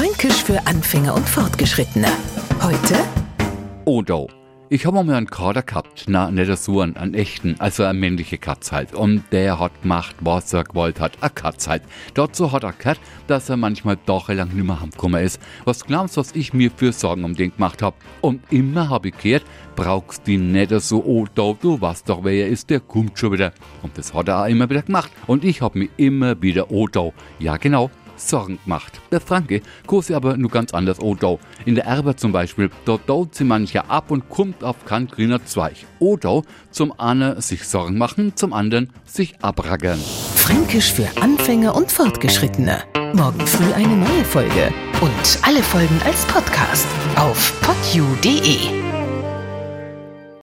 Fränkisch für Anfänger und Fortgeschrittene. Heute Odo. Ich habe mal einen Kader gehabt, na, nicht so einen, einen echten, also eine männliche Katz halt. Und der hat gemacht, was er gewollt hat, eine Katz halt. Dazu hat er gehört, dass er manchmal tagelang nicht mehr heimgekommen ist. Was glaubst du, was ich mir für Sorgen um den gemacht hab? Und immer habe ich gehört, brauchst du nicht so, Odo, du weißt doch, wer er ist, der kommt schon wieder. Und das hat er auch immer wieder gemacht. Und ich habe mir immer wieder, Odo, ja genau, Sorgen gemacht. Der Franke sie aber nur ganz anders Odau. In der Erbe zum Beispiel, dort daut sie mancher ab und kommt auf kein grüner Zweig. Odau zum einen sich Sorgen machen, zum anderen sich abraggern. Fränkisch für Anfänger und Fortgeschrittene. Morgen früh eine neue Folge. Und alle Folgen als Podcast auf podu.de.